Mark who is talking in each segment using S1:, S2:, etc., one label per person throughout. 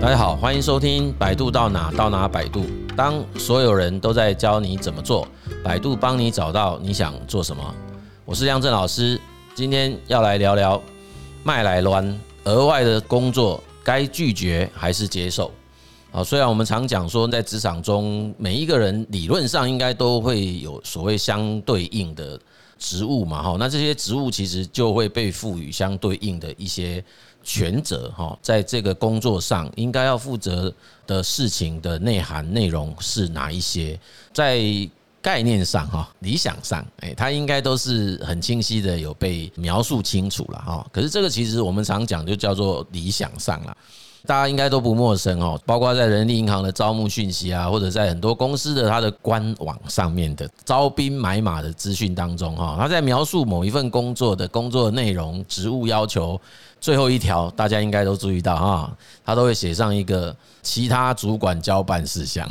S1: 大家好，欢迎收听百度到哪到哪百度。当所有人都在教你怎么做，百度帮你找到你想做什么。我是亮震老师，今天要来聊聊麦来乱额外的工作该拒绝还是接受。啊，虽然我们常讲说，在职场中每一个人理论上应该都会有所谓相对应的职务嘛，哈，那这些职务其实就会被赋予相对应的一些全责，哈，在这个工作上应该要负责的事情的内涵内容是哪一些，在概念上，哈，理想上，诶，它应该都是很清晰的有被描述清楚了，哈。可是这个其实我们常讲就叫做理想上了。大家应该都不陌生哦，包括在人力银行的招募讯息啊，或者在很多公司的它的官网上面的招兵买马的资讯当中哈，他在描述某一份工作的工作内容、职务要求，最后一条大家应该都注意到哈，他都会写上一个其他主管交办事项。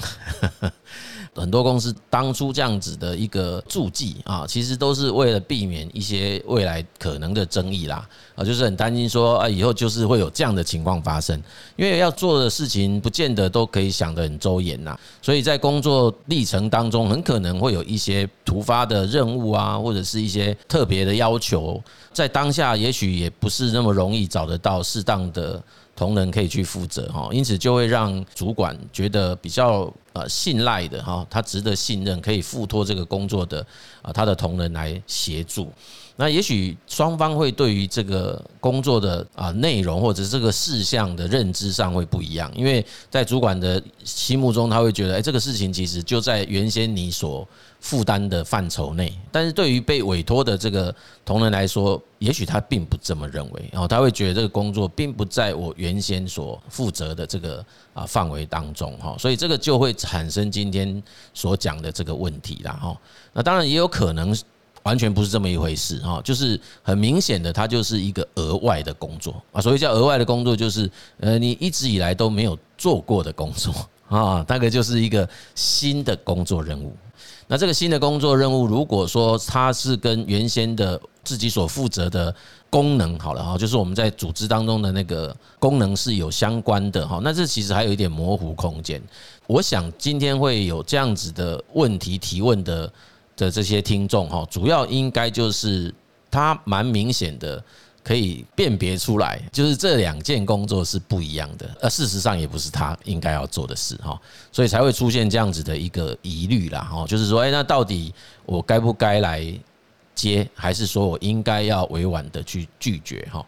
S1: 很多公司当初这样子的一个注记啊，其实都是为了避免一些未来可能的争议啦啊，就是很担心说啊，以后就是会有这样的情况发生，因为要做的事情不见得都可以想得很周延呐，所以在工作历程当中，很可能会有一些突发的任务啊，或者是一些特别的要求，在当下也许也不是那么容易找得到适当的。同仁可以去负责哈，因此就会让主管觉得比较呃信赖的哈，他值得信任，可以付托这个工作的啊他的同仁来协助。那也许双方会对于这个工作的啊内容或者这个事项的认知上会不一样，因为在主管的心目中，他会觉得，哎，这个事情其实就在原先你所负担的范畴内。但是对于被委托的这个同仁来说，也许他并不这么认为，然后他会觉得这个工作并不在我原先所负责的这个啊范围当中哈，所以这个就会产生今天所讲的这个问题啦哈。那当然也有可能。完全不是这么一回事哈，就是很明显的，它就是一个额外的工作啊。所谓叫额外的工作，就是呃，你一直以来都没有做过的工作 啊，大概就是一个新的工作任务。那这个新的工作任务，如果说它是跟原先的自己所负责的功能好了哈，就是我们在组织当中的那个功能是有相关的哈，那这其实还有一点模糊空间。我想今天会有这样子的问题提问的。的这些听众哈，主要应该就是他蛮明显的可以辨别出来，就是这两件工作是不一样的，呃，事实上也不是他应该要做的事哈，所以才会出现这样子的一个疑虑啦哈，就是说，哎，那到底我该不该来接，还是说我应该要委婉的去拒绝哈？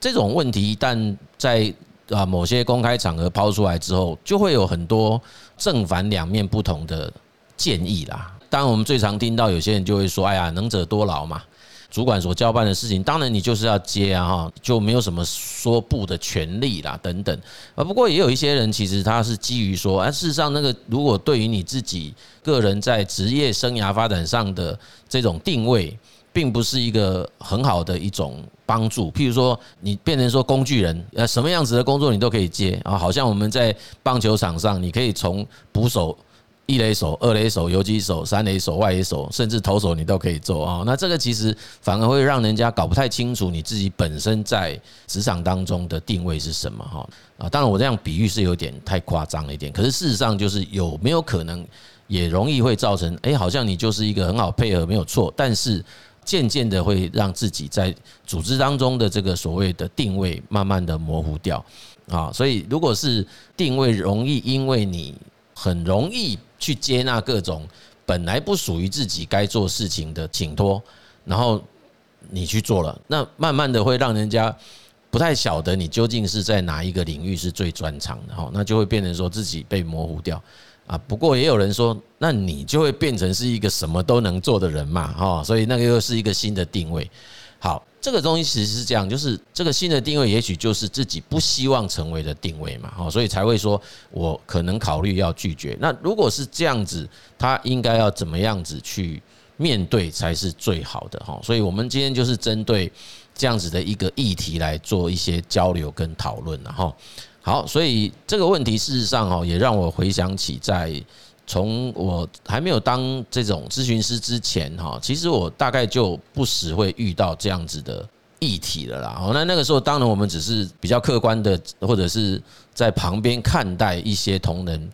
S1: 这种问题一旦在啊某些公开场合抛出来之后，就会有很多正反两面不同的建议啦。当然，我们最常听到有些人就会说：“哎呀，能者多劳嘛，主管所交办的事情，当然你就是要接啊，哈，就没有什么说不的权利啦，等等。”啊，不过也有一些人其实他是基于说：“哎，事实上，那个如果对于你自己个人在职业生涯发展上的这种定位，并不是一个很好的一种帮助。譬如说，你变成说工具人，呃，什么样子的工作你都可以接啊，好像我们在棒球场上，你可以从捕手。”一垒手、二垒手、游击手、三垒手、外野手，甚至投手，你都可以做啊。那这个其实反而会让人家搞不太清楚你自己本身在职场当中的定位是什么哈啊。当然，我这样比喻是有点太夸张了一点，可是事实上就是有没有可能也容易会造成，哎，好像你就是一个很好配合，没有错，但是渐渐的会让自己在组织当中的这个所谓的定位慢慢的模糊掉啊。所以，如果是定位容易，因为你很容易。去接纳各种本来不属于自己该做事情的请托，然后你去做了，那慢慢的会让人家不太晓得你究竟是在哪一个领域是最专长的哈，那就会变成说自己被模糊掉啊。不过也有人说，那你就会变成是一个什么都能做的人嘛哈，所以那个又是一个新的定位。好，这个东西其实是这样，就是这个新的定位，也许就是自己不希望成为的定位嘛，哈，所以才会说我可能考虑要拒绝。那如果是这样子，他应该要怎么样子去面对才是最好的，哈。所以我们今天就是针对这样子的一个议题来做一些交流跟讨论了，哈。好，所以这个问题事实上，哈，也让我回想起在。从我还没有当这种咨询师之前，哈，其实我大概就不时会遇到这样子的议题了啦。哦，那那个时候当然我们只是比较客观的，或者是在旁边看待一些同仁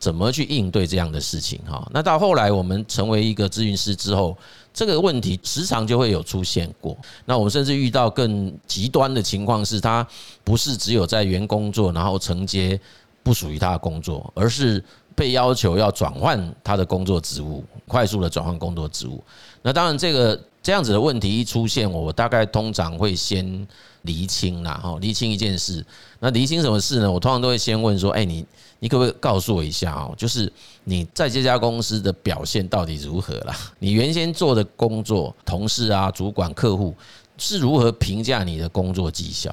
S1: 怎么去应对这样的事情哈。那到后来我们成为一个咨询师之后，这个问题时常就会有出现过。那我们甚至遇到更极端的情况是，他不是只有在原工作，然后承接不属于他的工作，而是被要求要转换他的工作职务，快速的转换工作职务。那当然，这个这样子的问题一出现，我大概通常会先厘清啦，哈，厘清一件事。那厘清什么事呢？我通常都会先问说，哎，你你可不可以告诉我一下哦，就是你在这家公司的表现到底如何啦？你原先做的工作，同事啊、主管、客户是如何评价你的工作绩效？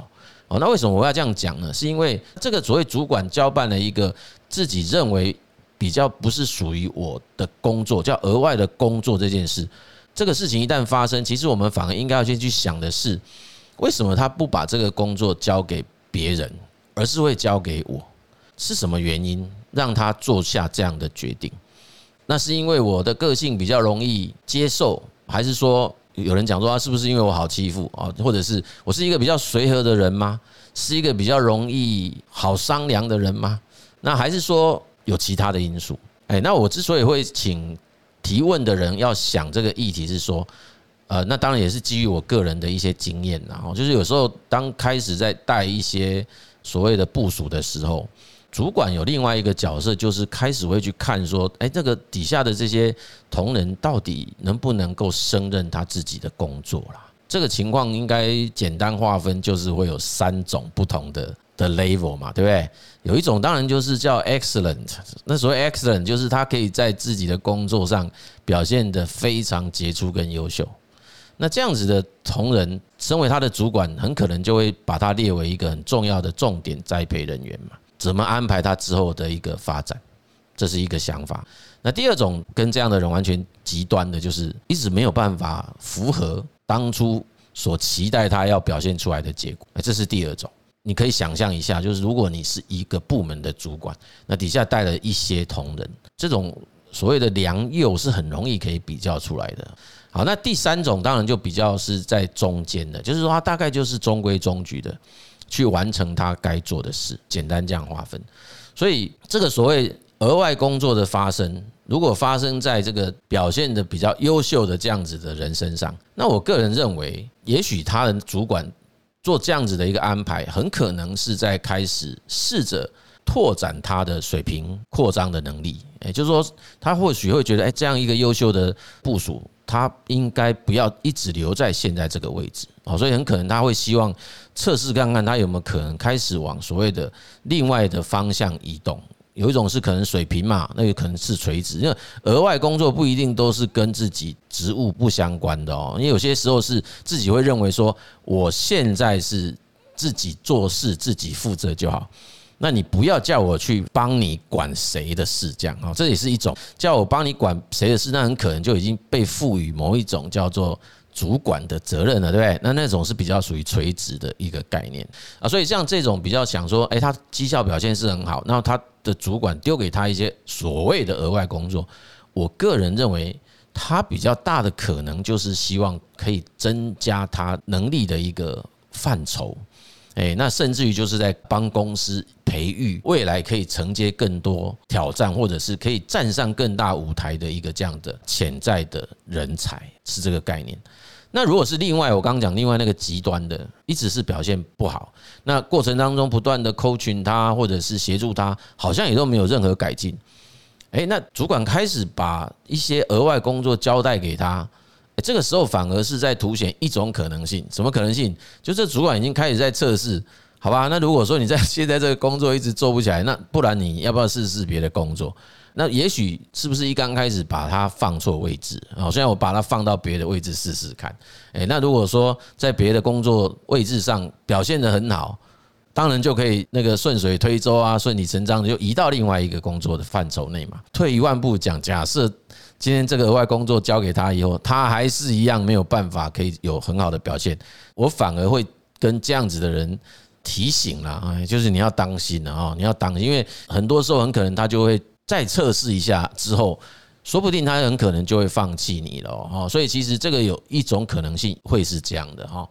S1: 哦，那为什么我要这样讲呢？是因为这个所谓主管交办了一个自己认为比较不是属于我的工作，叫额外的工作这件事。这个事情一旦发生，其实我们反而应该要先去想的是，为什么他不把这个工作交给别人，而是会交给我？是什么原因让他做下这样的决定？那是因为我的个性比较容易接受，还是说有人讲说他是不是因为我好欺负啊？或者是我是一个比较随和的人吗？是一个比较容易好商量的人吗？那还是说有其他的因素？哎，那我之所以会请。提问的人要想这个议题是说，呃，那当然也是基于我个人的一些经验，然后就是有时候当开始在带一些所谓的部署的时候，主管有另外一个角色，就是开始会去看说，哎，这个底下的这些同仁到底能不能够胜任他自己的工作啦？这个情况应该简单划分，就是会有三种不同的。的 level 嘛，对不对？有一种当然就是叫 excellent，那所谓 excellent 就是他可以在自己的工作上表现得非常杰出跟优秀。那这样子的同仁，身为他的主管，很可能就会把他列为一个很重要的重点栽培人员嘛。怎么安排他之后的一个发展，这是一个想法。那第二种跟这样的人完全极端的，就是一直没有办法符合当初所期待他要表现出来的结果。这是第二种。你可以想象一下，就是如果你是一个部门的主管，那底下带了一些同仁，这种所谓的良莠是很容易可以比较出来的。好，那第三种当然就比较是在中间的，就是说他大概就是中规中矩的去完成他该做的事，简单这样划分。所以这个所谓额外工作的发生，如果发生在这个表现的比较优秀的这样子的人身上，那我个人认为，也许他的主管。做这样子的一个安排，很可能是在开始试着拓展他的水平、扩张的能力。也就是说，他或许会觉得，哎，这样一个优秀的部署，他应该不要一直留在现在这个位置。好，所以很可能他会希望测试看看，他有没有可能开始往所谓的另外的方向移动。有一种是可能水平嘛，那有可能是垂直，因为额外工作不一定都是跟自己职务不相关的哦。因为有些时候是自己会认为说，我现在是自己做事自己负责就好，那你不要叫我去帮你管谁的事，这样啊，这也是一种叫我帮你管谁的事，那很可能就已经被赋予某一种叫做。主管的责任了，对不对？那那种是比较属于垂直的一个概念啊，所以像这种比较想说，诶，他绩效表现是很好，那他的主管丢给他一些所谓的额外工作，我个人认为他比较大的可能就是希望可以增加他能力的一个范畴，诶，那甚至于就是在帮公司培育未来可以承接更多挑战，或者是可以站上更大舞台的一个这样的潜在的人才，是这个概念。那如果是另外，我刚刚讲另外那个极端的，一直是表现不好，那过程当中不断的 coaching 他，或者是协助他，好像也都没有任何改进。诶，那主管开始把一些额外工作交代给他，这个时候反而是在凸显一种可能性，什么可能性？就这主管已经开始在测试，好吧？那如果说你在现在这个工作一直做不起来，那不然你要不要试试别的工作？那也许是不是一刚开始把它放错位置啊？现在我把它放到别的位置试试看。诶，那如果说在别的工作位置上表现得很好，当然就可以那个顺水推舟啊，顺理成章的就移到另外一个工作的范畴内嘛。退一万步讲，假设今天这个额外工作交给他以后，他还是一样没有办法可以有很好的表现，我反而会跟这样子的人提醒了啊，就是你要当心了啊，你要当心，因为很多时候很可能他就会。再测试一下之后，说不定他很可能就会放弃你了哈。所以其实这个有一种可能性会是这样的哈。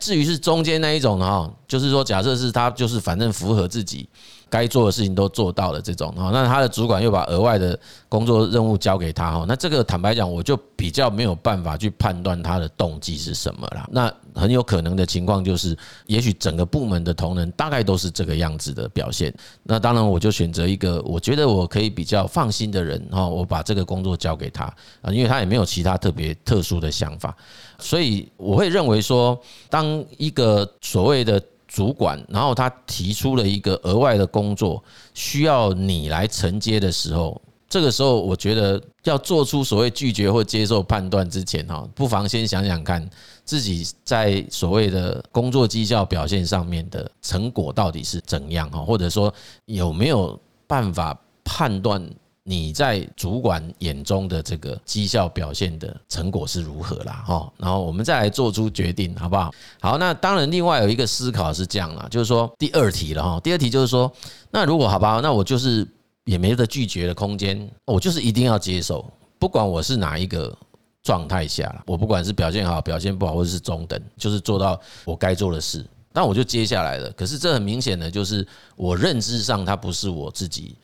S1: 至于是中间那一种哈，就是说假设是他就是反正符合自己。该做的事情都做到了，这种哈，那他的主管又把额外的工作任务交给他哈，那这个坦白讲，我就比较没有办法去判断他的动机是什么了。那很有可能的情况就是，也许整个部门的同仁大概都是这个样子的表现。那当然，我就选择一个我觉得我可以比较放心的人哈，我把这个工作交给他啊，因为他也没有其他特别特殊的想法，所以我会认为说，当一个所谓的。主管，然后他提出了一个额外的工作，需要你来承接的时候，这个时候我觉得要做出所谓拒绝或接受判断之前，哈，不妨先想想看自己在所谓的工作绩效表现上面的成果到底是怎样，哈，或者说有没有办法判断。你在主管眼中的这个绩效表现的成果是如何啦？哈，然后我们再来做出决定，好不好？好，那当然，另外有一个思考是这样啦，就是说第二题了哈。第二题就是说，那如果好吧，那我就是也没得拒绝的空间，我就是一定要接受，不管我是哪一个状态下，我不管是表现好、表现不好，或者是中等，就是做到我该做的事，那我就接下来了。可是这很明显的就是我认知上，它不是我自己。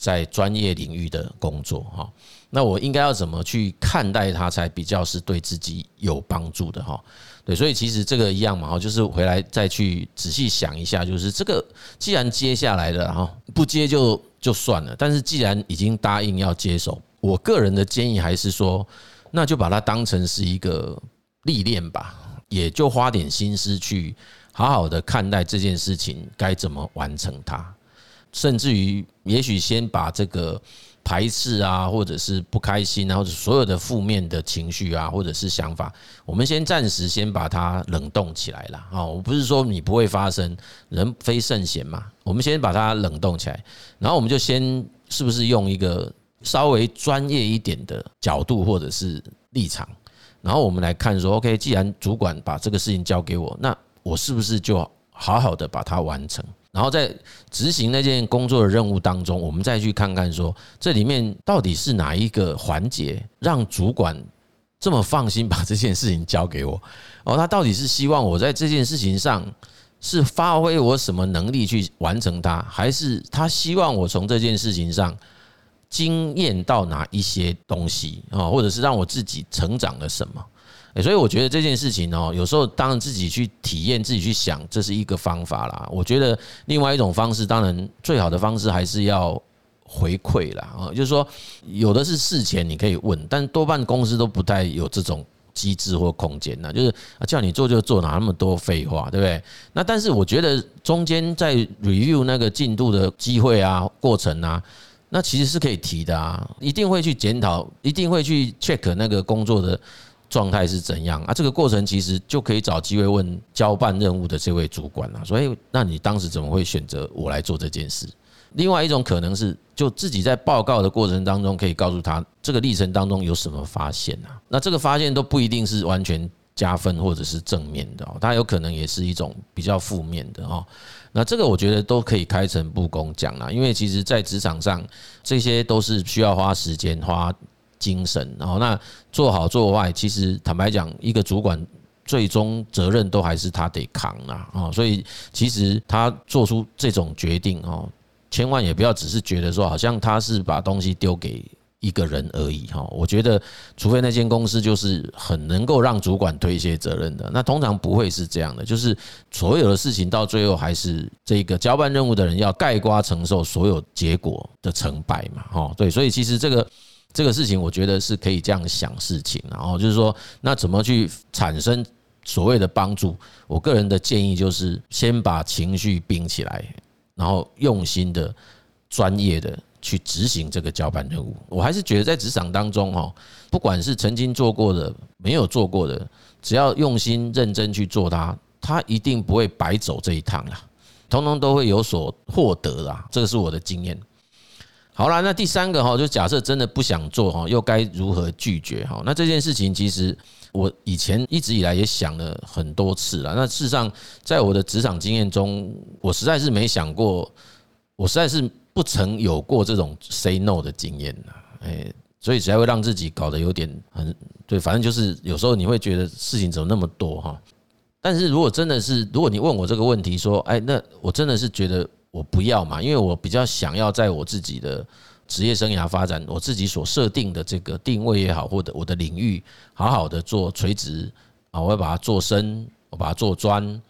S1: 在专业领域的工作，哈，那我应该要怎么去看待它，才比较是对自己有帮助的，哈？对，所以其实这个一样嘛，哈，就是回来再去仔细想一下，就是这个既然接下来了，哈，不接就就算了，但是既然已经答应要接手，我个人的建议还是说，那就把它当成是一个历练吧，也就花点心思去好好的看待这件事情该怎么完成它。甚至于，也许先把这个排斥啊，或者是不开心啊，或者所有的负面的情绪啊，或者是想法，我们先暂时先把它冷冻起来了啊。我不是说你不会发生，人非圣贤嘛。我们先把它冷冻起来，然后我们就先是不是用一个稍微专业一点的角度或者是立场，然后我们来看说，OK，既然主管把这个事情交给我，那我是不是就好好的把它完成？然后在执行那件工作的任务当中，我们再去看看说，这里面到底是哪一个环节让主管这么放心把这件事情交给我？哦，他到底是希望我在这件事情上是发挥我什么能力去完成它，还是他希望我从这件事情上经验到哪一些东西啊，或者是让我自己成长了什么？所以我觉得这件事情哦，有时候当然自己去体验、自己去想，这是一个方法啦。我觉得另外一种方式，当然最好的方式还是要回馈啦。啊，就是说有的是事前你可以问，但多半公司都不太有这种机制或空间呐。就是叫你做就做，哪那么多废话，对不对？那但是我觉得中间在 review 那个进度的机会啊、过程啊，那其实是可以提的啊，一定会去检讨，一定会去 check 那个工作的。状态是怎样啊？这个过程其实就可以找机会问交办任务的这位主管了。所以，那你当时怎么会选择我来做这件事？另外一种可能是，就自己在报告的过程当中，可以告诉他这个历程当中有什么发现啊？那这个发现都不一定是完全加分或者是正面的，它有可能也是一种比较负面的哦。那这个我觉得都可以开诚布公讲啦，因为其实在职场上，这些都是需要花时间花。精神，然后那做好做坏，其实坦白讲，一个主管最终责任都还是他得扛啦啊，所以其实他做出这种决定哦，千万也不要只是觉得说好像他是把东西丢给一个人而已哈。我觉得，除非那间公司就是很能够让主管推卸责任的，那通常不会是这样的，就是所有的事情到最后还是这个交办任务的人要盖瓜承受所有结果的成败嘛哈。对，所以其实这个。这个事情，我觉得是可以这样想事情，然后就是说，那怎么去产生所谓的帮助？我个人的建议就是，先把情绪冰起来，然后用心的、专业的去执行这个交办任务。我还是觉得在职场当中，哈，不管是曾经做过的、没有做过的，只要用心认真去做它，它一定不会白走这一趟啦，通通都会有所获得啦。这个是我的经验。好了，那第三个哈，就假设真的不想做哈，又该如何拒绝哈？那这件事情其实我以前一直以来也想了很多次了。那事实上，在我的职场经验中，我实在是没想过，我实在是不曾有过这种 say no 的经验呐。哎，所以才会让自己搞得有点很对，反正就是有时候你会觉得事情怎么那么多哈。但是如果真的是，如果你问我这个问题，说，哎，那我真的是觉得我不要嘛，因为我比较想要在我自己的职业生涯发展，我自己所设定的这个定位也好，或者我的领域，好好的做垂直啊，我要把它做深，我把它做专，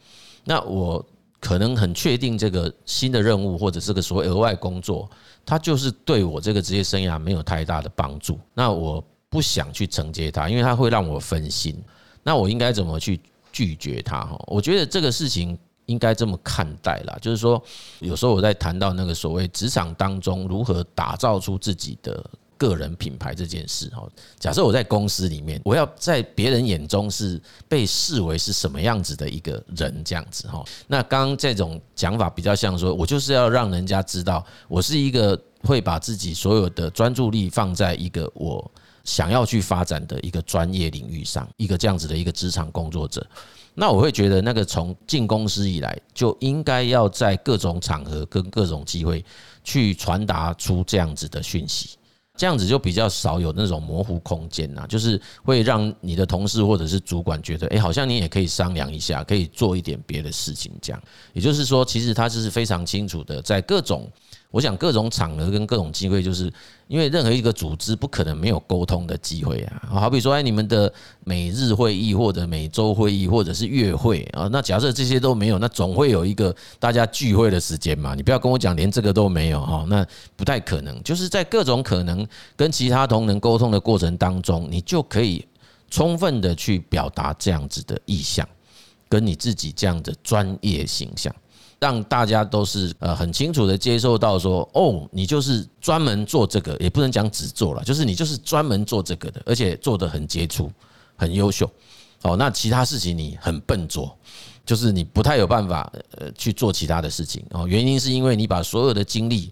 S1: 那我可能很确定这个新的任务或者这个所谓额外工作，它就是对我这个职业生涯没有太大的帮助，那我不想去承接它，因为它会让我分心，那我应该怎么去？拒绝它哈，我觉得这个事情应该这么看待啦，就是说，有时候我在谈到那个所谓职场当中如何打造出自己的个人品牌这件事哈。假设我在公司里面，我要在别人眼中是被视为是什么样子的一个人这样子哈。那刚刚这种讲法比较像说，我就是要让人家知道，我是一个会把自己所有的专注力放在一个我。想要去发展的一个专业领域上，一个这样子的一个职场工作者，那我会觉得，那个从进公司以来就应该要在各种场合跟各种机会去传达出这样子的讯息，这样子就比较少有那种模糊空间呐，就是会让你的同事或者是主管觉得，诶，好像你也可以商量一下，可以做一点别的事情，这样，也就是说，其实他是非常清楚的在各种。我想各种场合跟各种机会，就是因为任何一个组织不可能没有沟通的机会啊。好比说，哎，你们的每日会议或者每周会议或者是月会啊，那假设这些都没有，那总会有一个大家聚会的时间嘛。你不要跟我讲连这个都没有哈，那不太可能。就是在各种可能跟其他同仁沟通的过程当中，你就可以充分的去表达这样子的意向，跟你自己这样的专业形象。让大家都是呃很清楚的接受到说，哦，你就是专门做这个，也不能讲只做了，就是你就是专门做这个的，而且做得很杰出、很优秀。哦，那其他事情你很笨拙，就是你不太有办法呃去做其他的事情。哦，原因是因为你把所有的精力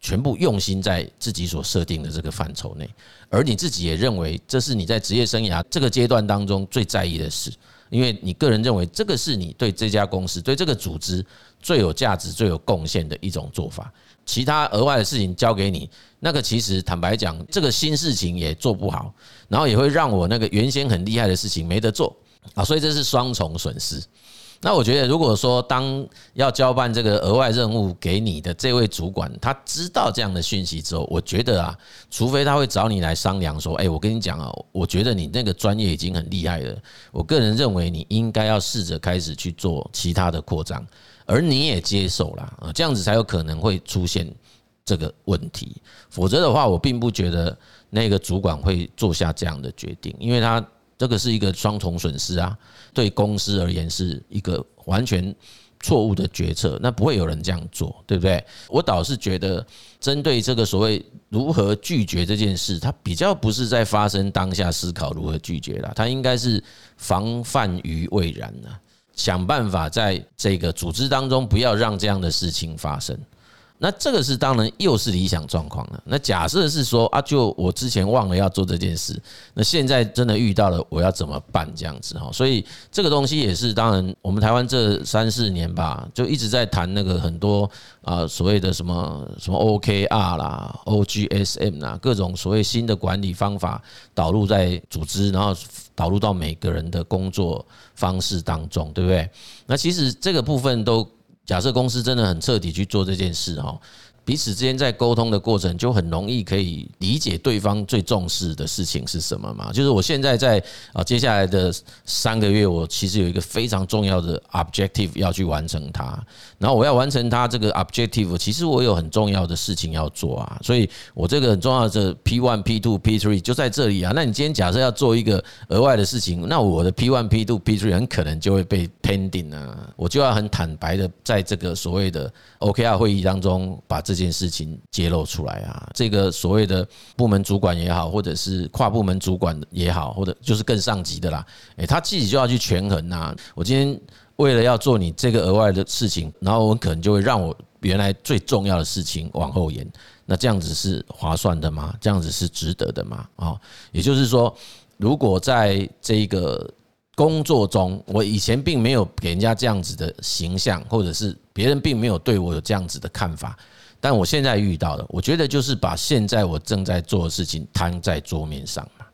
S1: 全部用心在自己所设定的这个范畴内，而你自己也认为这是你在职业生涯这个阶段当中最在意的事。因为你个人认为这个是你对这家公司、对这个组织最有价值、最有贡献的一种做法，其他额外的事情交给你，那个其实坦白讲，这个新事情也做不好，然后也会让我那个原先很厉害的事情没得做啊，所以这是双重损失。那我觉得，如果说当要交办这个额外任务给你的这位主管，他知道这样的讯息之后，我觉得啊，除非他会找你来商量说，哎，我跟你讲啊，我觉得你那个专业已经很厉害了，我个人认为你应该要试着开始去做其他的扩张，而你也接受了啊，这样子才有可能会出现这个问题。否则的话，我并不觉得那个主管会做下这样的决定，因为他。这个是一个双重损失啊，对公司而言是一个完全错误的决策，那不会有人这样做，对不对？我倒是觉得，针对这个所谓如何拒绝这件事，它比较不是在发生当下思考如何拒绝了，它应该是防范于未然呢，想办法在这个组织当中不要让这样的事情发生。那这个是当然又是理想状况了。那假设是说啊，就我之前忘了要做这件事，那现在真的遇到了，我要怎么办？这样子哈，所以这个东西也是当然，我们台湾这三四年吧，就一直在谈那个很多啊所谓的什么什么 OKR 啦、OGSM 啦，各种所谓新的管理方法导入在组织，然后导入到每个人的工作方式当中，对不对？那其实这个部分都。假设公司真的很彻底去做这件事哈。彼此之间在沟通的过程，就很容易可以理解对方最重视的事情是什么嘛？就是我现在在啊，接下来的三个月，我其实有一个非常重要的 objective 要去完成它。然后我要完成它这个 objective，其实我有很重要的事情要做啊。所以我这个很重要的 P one、P two、P three 就在这里啊。那你今天假设要做一个额外的事情，那我的 P one、P two、P three 很可能就会被 pending 啊。我就要很坦白的在这个所谓的 OKR 会议当中把这。件事情揭露出来啊，这个所谓的部门主管也好，或者是跨部门主管也好，或者就是更上级的啦，诶，他自己就要去权衡呐。我今天为了要做你这个额外的事情，然后我可能就会让我原来最重要的事情往后延。那这样子是划算的吗？这样子是值得的吗？啊，也就是说，如果在这个工作中，我以前并没有给人家这样子的形象，或者是别人并没有对我有这样子的看法。但我现在遇到的，我觉得就是把现在我正在做的事情摊在桌面上嘛，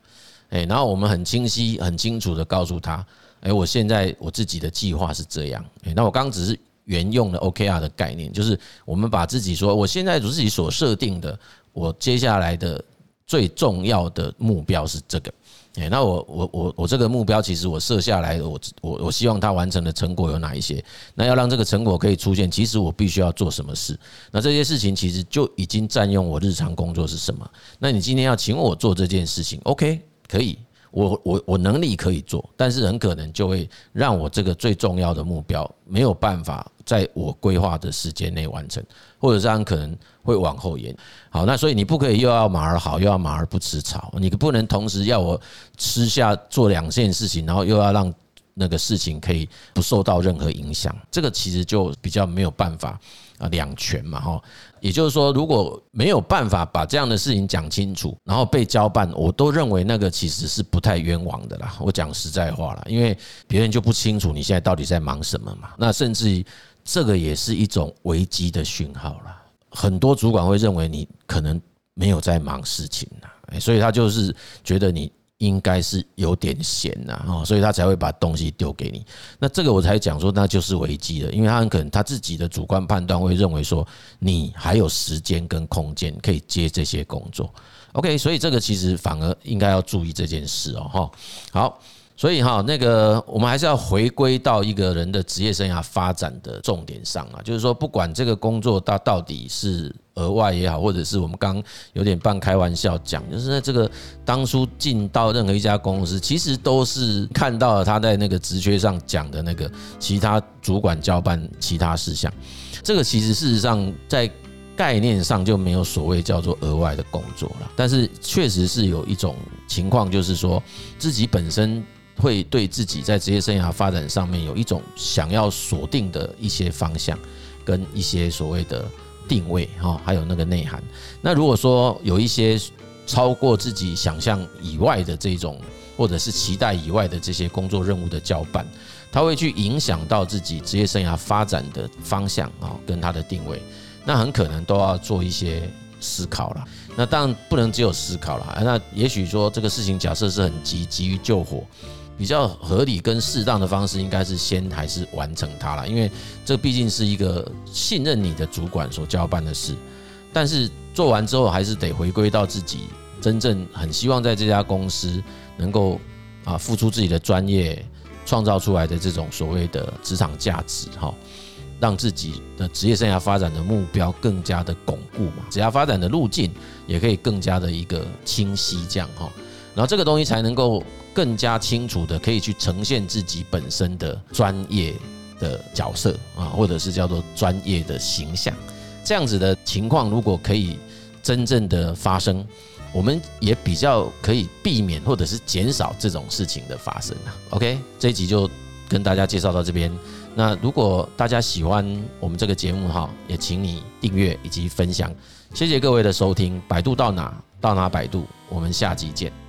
S1: 诶，然后我们很清晰、很清楚的告诉他，诶，我现在我自己的计划是这样。那我刚只是沿用了 OKR 的概念，就是我们把自己说，我现在自己所设定的，我接下来的最重要的目标是这个。诶，那我我我我这个目标，其实我设下来，我我我希望他完成的成果有哪一些？那要让这个成果可以出现，其实我必须要做什么事？那这些事情其实就已经占用我日常工作是什么？那你今天要请我做这件事情，OK，可以。我我我能力可以做，但是很可能就会让我这个最重要的目标没有办法在我规划的时间内完成，或者是很可能会往后延。好，那所以你不可以又要马儿好，又要马儿不吃草，你不能同时要我吃下做两件事情，然后又要让。那个事情可以不受到任何影响，这个其实就比较没有办法啊两全嘛哈。也就是说，如果没有办法把这样的事情讲清楚，然后被交办，我都认为那个其实是不太冤枉的啦。我讲实在话啦，因为别人就不清楚你现在到底在忙什么嘛。那甚至于这个也是一种危机的讯号啦。很多主管会认为你可能没有在忙事情啦，所以他就是觉得你。应该是有点闲呐，所以他才会把东西丢给你。那这个我才讲说，那就是危机了，因为他很可能他自己的主观判断会认为说，你还有时间跟空间可以接这些工作。OK，所以这个其实反而应该要注意这件事哦。哈，好。所以哈，那个我们还是要回归到一个人的职业生涯发展的重点上啊，就是说，不管这个工作到到底是额外也好，或者是我们刚有点半开玩笑讲，就是在这个当初进到任何一家公司，其实都是看到了他在那个职缺上讲的那个其他主管交办其他事项，这个其实事实上在概念上就没有所谓叫做额外的工作了，但是确实是有一种情况，就是说自己本身。会对自己在职业生涯发展上面有一种想要锁定的一些方向，跟一些所谓的定位哈，还有那个内涵。那如果说有一些超过自己想象以外的这种，或者是期待以外的这些工作任务的交办，它会去影响到自己职业生涯发展的方向啊，跟它的定位，那很可能都要做一些思考了。那当然不能只有思考了，那也许说这个事情假设是很急，急于救火。比较合理跟适当的方式，应该是先还是完成它了，因为这毕竟是一个信任你的主管所交办的事。但是做完之后，还是得回归到自己真正很希望在这家公司能够啊付出自己的专业，创造出来的这种所谓的职场价值哈，让自己的职业生涯发展的目标更加的巩固嘛，职业发展的路径也可以更加的一个清晰这样哈，然后这个东西才能够。更加清楚的可以去呈现自己本身的专业的角色啊，或者是叫做专业的形象，这样子的情况如果可以真正的发生，我们也比较可以避免或者是减少这种事情的发生啊。OK，这一集就跟大家介绍到这边。那如果大家喜欢我们这个节目哈，也请你订阅以及分享。谢谢各位的收听，百度到哪到哪百度，我们下集见。